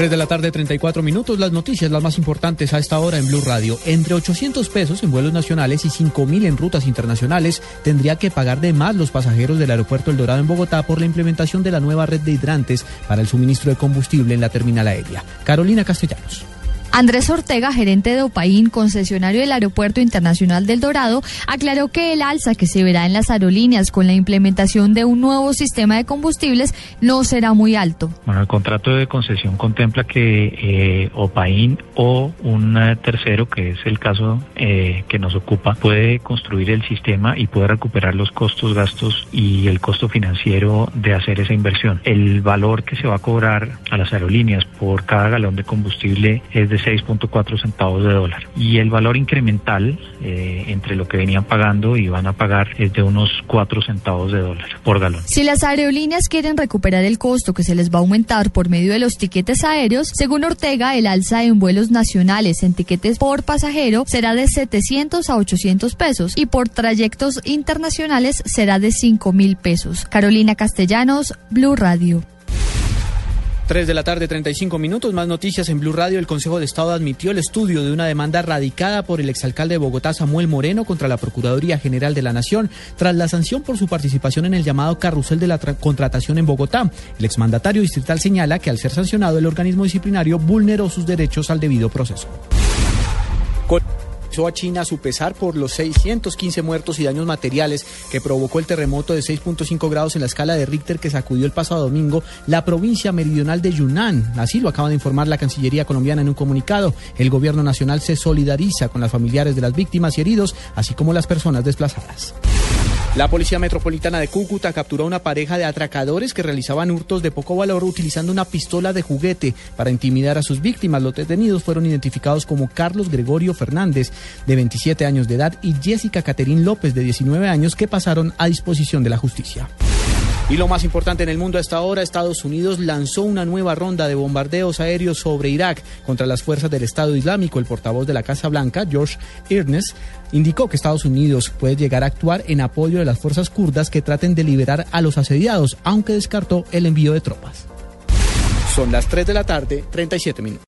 3 de la tarde, 34 minutos. Las noticias, las más importantes a esta hora en Blue Radio. Entre 800 pesos en vuelos nacionales y 5 mil en rutas internacionales tendría que pagar de más los pasajeros del aeropuerto El Dorado en Bogotá por la implementación de la nueva red de hidrantes para el suministro de combustible en la terminal aérea. Carolina Castellanos. Andrés Ortega, gerente de Opaín, concesionario del Aeropuerto Internacional del Dorado, aclaró que el alza que se verá en las aerolíneas con la implementación de un nuevo sistema de combustibles no será muy alto. Bueno, el contrato de concesión contempla que eh, Opaín o un tercero, que es el caso eh, que nos ocupa, puede construir el sistema y puede recuperar los costos, gastos y el costo financiero de hacer esa inversión. El valor que se va a cobrar a las aerolíneas por cada galón de combustible es de 6.4 centavos de dólar. Y el valor incremental eh, entre lo que venían pagando y van a pagar es de unos 4 centavos de dólar por galón. Si las aerolíneas quieren recuperar el costo que se les va a aumentar por medio de los tiquetes aéreos, según Ortega, el alza en vuelos nacionales en tiquetes por pasajero será de 700 a 800 pesos y por trayectos internacionales será de 5 mil pesos. Carolina Castellanos, Blue Radio. 3 de la tarde, 35 minutos. Más noticias en Blue Radio. El Consejo de Estado admitió el estudio de una demanda radicada por el exalcalde de Bogotá, Samuel Moreno, contra la Procuraduría General de la Nación, tras la sanción por su participación en el llamado carrusel de la contratación en Bogotá. El exmandatario distrital señala que al ser sancionado, el organismo disciplinario vulneró sus derechos al debido proceso a China a su pesar por los 615 muertos y daños materiales que provocó el terremoto de 6.5 grados en la escala de Richter que sacudió el pasado domingo la provincia meridional de Yunnan. Así lo acaba de informar la Cancillería colombiana en un comunicado. El gobierno nacional se solidariza con las familiares de las víctimas y heridos, así como las personas desplazadas. La Policía Metropolitana de Cúcuta capturó a una pareja de atracadores que realizaban hurtos de poco valor utilizando una pistola de juguete para intimidar a sus víctimas. Los detenidos fueron identificados como Carlos Gregorio Fernández, de 27 años de edad, y Jessica Caterín López, de 19 años, que pasaron a disposición de la justicia. Y lo más importante en el mundo hasta ahora, Estados Unidos lanzó una nueva ronda de bombardeos aéreos sobre Irak contra las fuerzas del Estado Islámico. El portavoz de la Casa Blanca, George Ernest, indicó que Estados Unidos puede llegar a actuar en apoyo de las fuerzas kurdas que traten de liberar a los asediados, aunque descartó el envío de tropas. Son las 3 de la tarde, 37 minutos.